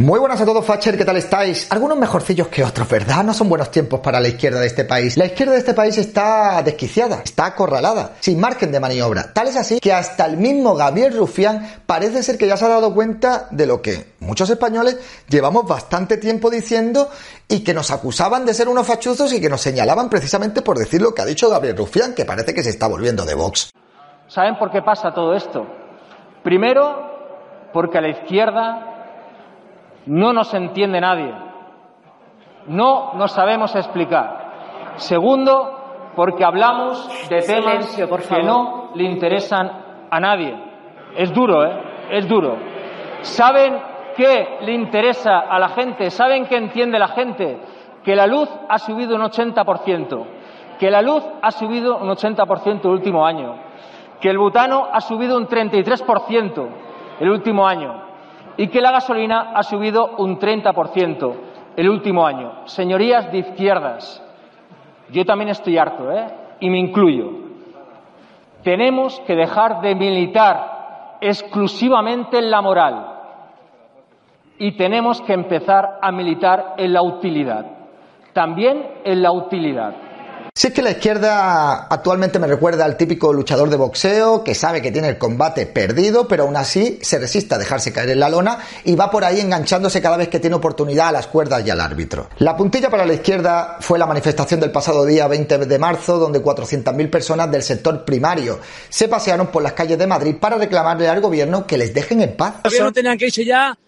Muy buenas a todos, Facher, ¿qué tal estáis? Algunos mejorcillos que otros, ¿verdad? No son buenos tiempos para la izquierda de este país. La izquierda de este país está desquiciada, está acorralada, sin margen de maniobra. Tal es así que hasta el mismo Gabriel Rufián parece ser que ya se ha dado cuenta de lo que muchos españoles llevamos bastante tiempo diciendo y que nos acusaban de ser unos fachuzos y que nos señalaban precisamente por decir lo que ha dicho Gabriel Rufián, que parece que se está volviendo de Vox. ¿Saben por qué pasa todo esto? Primero, porque a la izquierda no nos entiende nadie. No nos sabemos explicar. Segundo, porque hablamos de temas Silencio, por que no le interesan a nadie. Es duro, ¿eh? Es duro. ¿Saben qué le interesa a la gente? ¿Saben qué entiende la gente? Que la luz ha subido un 80%. Que la luz ha subido un 80% el último año. Que el butano ha subido un 33% el último año y que la gasolina ha subido un 30% el último año. Señorías de izquierdas, yo también estoy harto, ¿eh? Y me incluyo. Tenemos que dejar de militar exclusivamente en la moral y tenemos que empezar a militar en la utilidad. También en la utilidad. Si es que la izquierda actualmente me recuerda al típico luchador de boxeo que sabe que tiene el combate perdido, pero aún así se resiste a dejarse caer en la lona y va por ahí enganchándose cada vez que tiene oportunidad a las cuerdas y al árbitro. La puntilla para la izquierda fue la manifestación del pasado día 20 de marzo, donde 400.000 personas del sector primario se pasearon por las calles de Madrid para reclamarle al gobierno que les dejen en paz. Gobierno tenían que irse ya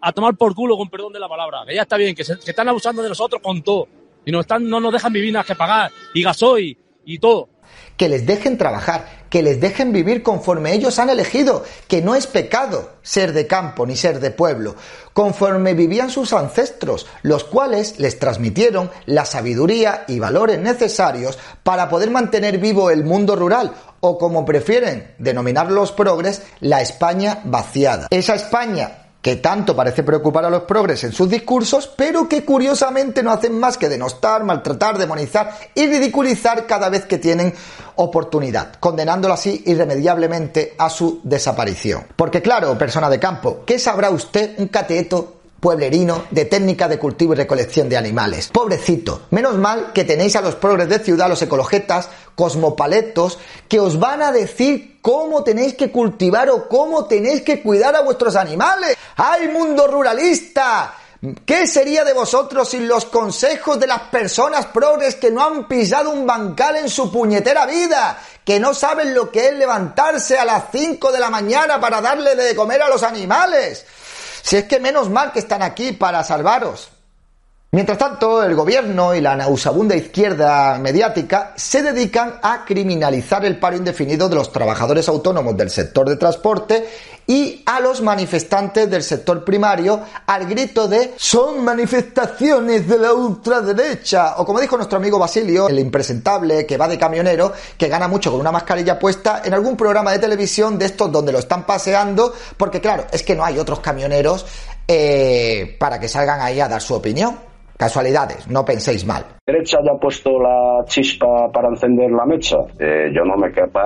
a tomar por culo, con perdón de la palabra. Que ya está bien, que, se, que están abusando de nosotros con todo. Y nos están, no nos dejan vivir nada que pagar. Y gasoil y todo. que les dejen trabajar, que les dejen vivir conforme ellos han elegido, que no es pecado ser de campo ni ser de pueblo, conforme vivían sus ancestros, los cuales les transmitieron la sabiduría y valores necesarios para poder mantener vivo el mundo rural, o como prefieren denominar los progres, la España vaciada. Esa España que tanto parece preocupar a los progres en sus discursos, pero que curiosamente no hacen más que denostar, maltratar, demonizar y ridiculizar cada vez que tienen oportunidad, condenándolo así irremediablemente a su desaparición. Porque claro, persona de campo, ¿qué sabrá usted un cateto pueblerino de técnica de cultivo y recolección de animales. Pobrecito, menos mal que tenéis a los progres de ciudad, los ecologetas, cosmopaletos, que os van a decir cómo tenéis que cultivar o cómo tenéis que cuidar a vuestros animales. ¡Ay, mundo ruralista! ¿Qué sería de vosotros sin los consejos de las personas progres que no han pisado un bancal en su puñetera vida? Que no saben lo que es levantarse a las 5 de la mañana para darle de comer a los animales. Si es que menos mal que están aquí para salvaros. Mientras tanto, el gobierno y la nauseabunda izquierda mediática se dedican a criminalizar el paro indefinido de los trabajadores autónomos del sector de transporte y a los manifestantes del sector primario al grito de son manifestaciones de la ultraderecha o como dijo nuestro amigo Basilio, el impresentable que va de camionero, que gana mucho con una mascarilla puesta en algún programa de televisión de estos donde lo están paseando, porque claro, es que no hay otros camioneros eh, para que salgan ahí a dar su opinión. Casualidades, no penséis mal. derecha ya ha puesto la chispa para encender la mecha. Eh, yo no me quepa,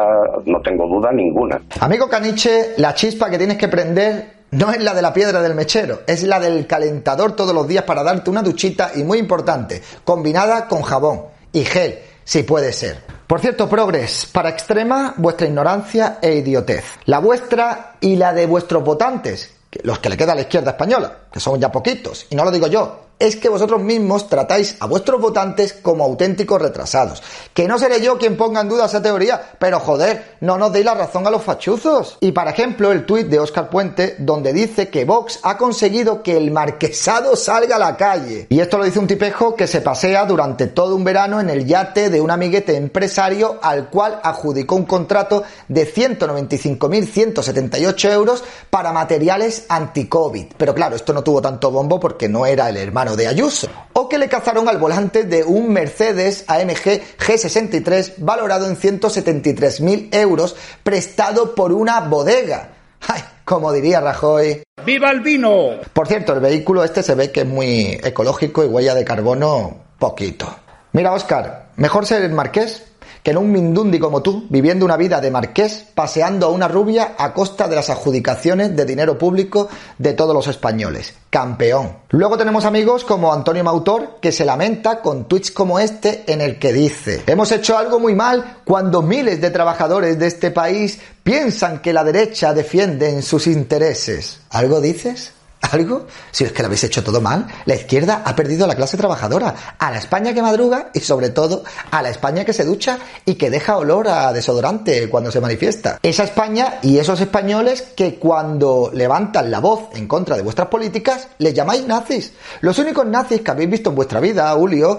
no tengo duda ninguna. Amigo Caniche, la chispa que tienes que prender no es la de la piedra del mechero, es la del calentador todos los días para darte una duchita y muy importante, combinada con jabón y gel, si puede ser. Por cierto, progres, para extrema vuestra ignorancia e idiotez. La vuestra y la de vuestros votantes, los que le queda a la izquierda española, que son ya poquitos, y no lo digo yo, es que vosotros mismos tratáis a vuestros votantes como auténticos retrasados. Que no seré yo quien ponga en duda esa teoría, pero joder, no nos deis la razón a los fachuzos. Y por ejemplo, el tuit de Óscar Puente, donde dice que Vox ha conseguido que el marquesado salga a la calle. Y esto lo dice un tipejo que se pasea durante todo un verano en el yate de un amiguete empresario al cual adjudicó un contrato de 195.178 euros para materiales anti-COVID. Pero claro, esto no tuvo tanto bombo porque no era el hermano de Ayuso. O que le cazaron al volante de un Mercedes AMG G63 valorado en 173.000 euros prestado por una bodega. ¡Ay! Como diría Rajoy. ¡Viva el vino! Por cierto, el vehículo este se ve que es muy ecológico y huella de carbono poquito. Mira, Oscar, mejor ser el marqués que en un mindundi como tú, viviendo una vida de marqués, paseando a una rubia a costa de las adjudicaciones de dinero público de todos los españoles. Campeón. Luego tenemos amigos como Antonio Mautor, que se lamenta con tweets como este en el que dice, hemos hecho algo muy mal cuando miles de trabajadores de este país piensan que la derecha defiende sus intereses. ¿Algo dices? ¿Algo? Si es que lo habéis hecho todo mal, la izquierda ha perdido a la clase trabajadora, a la España que madruga y sobre todo a la España que se ducha y que deja olor a desodorante cuando se manifiesta. Esa España y esos españoles que cuando levantan la voz en contra de vuestras políticas les llamáis nazis. Los únicos nazis que habéis visto en vuestra vida, Julio,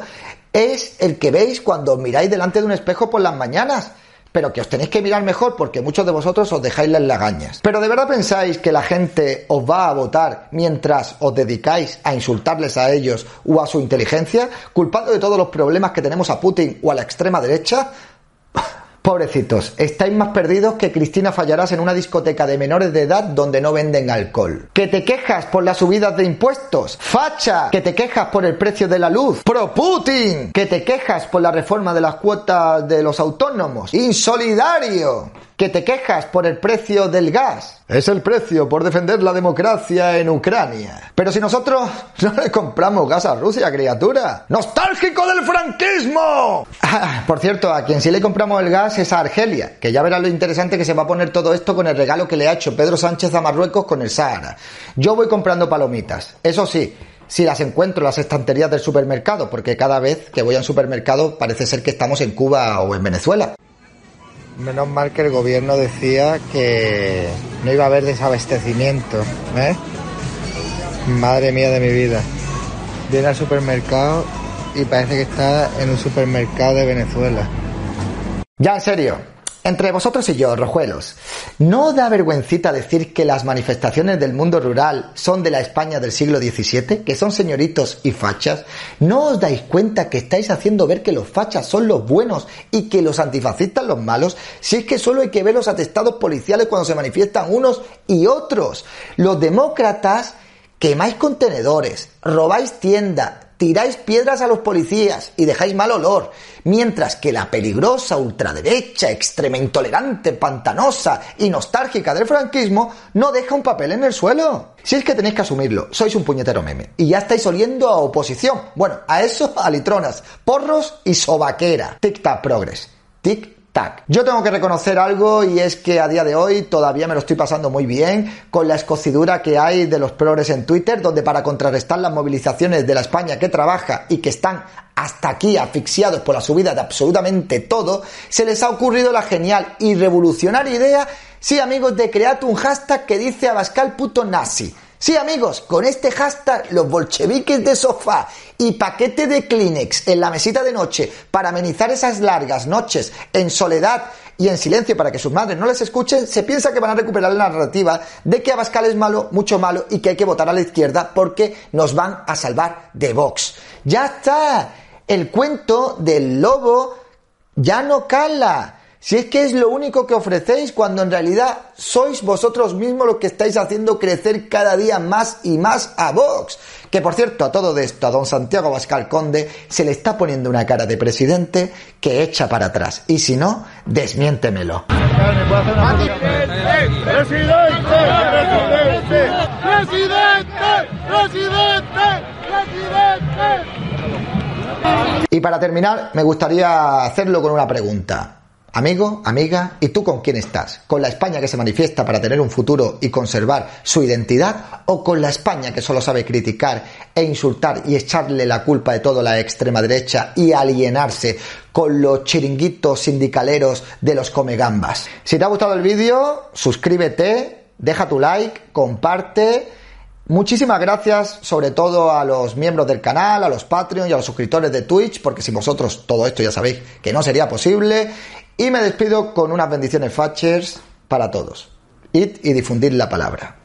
es el que veis cuando miráis delante de un espejo por las mañanas pero que os tenéis que mirar mejor porque muchos de vosotros os dejáis las lagañas. Pero de verdad pensáis que la gente os va a votar mientras os dedicáis a insultarles a ellos o a su inteligencia, culpando de todos los problemas que tenemos a Putin o a la extrema derecha? Pobrecitos, estáis más perdidos que Cristina Fallarás en una discoteca de menores de edad donde no venden alcohol. Que te quejas por las subidas de impuestos. Facha. Que te quejas por el precio de la luz. Pro Putin. Que te quejas por la reforma de las cuotas de los autónomos. Insolidario que te quejas por el precio del gas. Es el precio por defender la democracia en Ucrania. Pero si nosotros no le compramos gas a Rusia, criatura. ¡Nostálgico del franquismo! Ah, por cierto, a quien sí le compramos el gas es a Argelia, que ya verá lo interesante que se va a poner todo esto con el regalo que le ha hecho Pedro Sánchez a Marruecos con el Sahara. Yo voy comprando palomitas. Eso sí, si las encuentro en las estanterías del supermercado, porque cada vez que voy a un supermercado parece ser que estamos en Cuba o en Venezuela. Menos mal que el gobierno decía que no iba a haber desabastecimiento, ¿eh? Madre mía de mi vida. Viene al supermercado y parece que está en un supermercado de Venezuela. Ya en serio, entre vosotros y yo, rojuelos, ¿no da vergüencita decir que las manifestaciones del mundo rural son de la España del siglo XVII? ¿Que son señoritos y fachas? ¿No os dais cuenta que estáis haciendo ver que los fachas son los buenos y que los antifascistas los malos? Si es que solo hay que ver los atestados policiales cuando se manifiestan unos y otros. Los demócratas quemáis contenedores, robáis tiendas, tiráis piedras a los policías y dejáis mal olor, mientras que la peligrosa ultraderecha, extrema intolerante, pantanosa y nostálgica del franquismo no deja un papel en el suelo. Si es que tenéis que asumirlo, sois un puñetero meme y ya estáis oliendo a oposición. Bueno, a eso, a litronas, porros y sobaquera. Tic-tac progress. Tic yo tengo que reconocer algo y es que a día de hoy todavía me lo estoy pasando muy bien con la escocidura que hay de los progres en Twitter, donde para contrarrestar las movilizaciones de la España que trabaja y que están hasta aquí asfixiados por la subida de absolutamente todo, se les ha ocurrido la genial y revolucionaria idea, sí amigos, de crear un hashtag que dice Abascal puto nazi. Sí, amigos, con este hashtag los bolcheviques de sofá y paquete de Kleenex en la mesita de noche para amenizar esas largas noches en soledad y en silencio para que sus madres no les escuchen, se piensa que van a recuperar la narrativa de que Abascal es malo, mucho malo y que hay que votar a la izquierda porque nos van a salvar de Vox. Ya está, el cuento del lobo ya no cala. Si es que es lo único que ofrecéis cuando en realidad sois vosotros mismos los que estáis haciendo crecer cada día más y más a Vox. Que por cierto, a todo esto, a don Santiago Bascal Conde se le está poniendo una cara de presidente que echa para atrás. Y si no, desmiéntemelo. Y para terminar, me gustaría hacerlo con una pregunta. Amigo, amiga, ¿y tú con quién estás? ¿Con la España que se manifiesta para tener un futuro y conservar su identidad? ¿O con la España que solo sabe criticar e insultar y echarle la culpa de todo a la extrema derecha y alienarse con los chiringuitos sindicaleros de los comegambas? Si te ha gustado el vídeo, suscríbete, deja tu like, comparte. Muchísimas gracias sobre todo a los miembros del canal, a los Patreon y a los suscriptores de Twitch, porque sin vosotros todo esto ya sabéis que no sería posible. Y me despido con unas bendiciones Fatchers para todos. Id y difundid la palabra.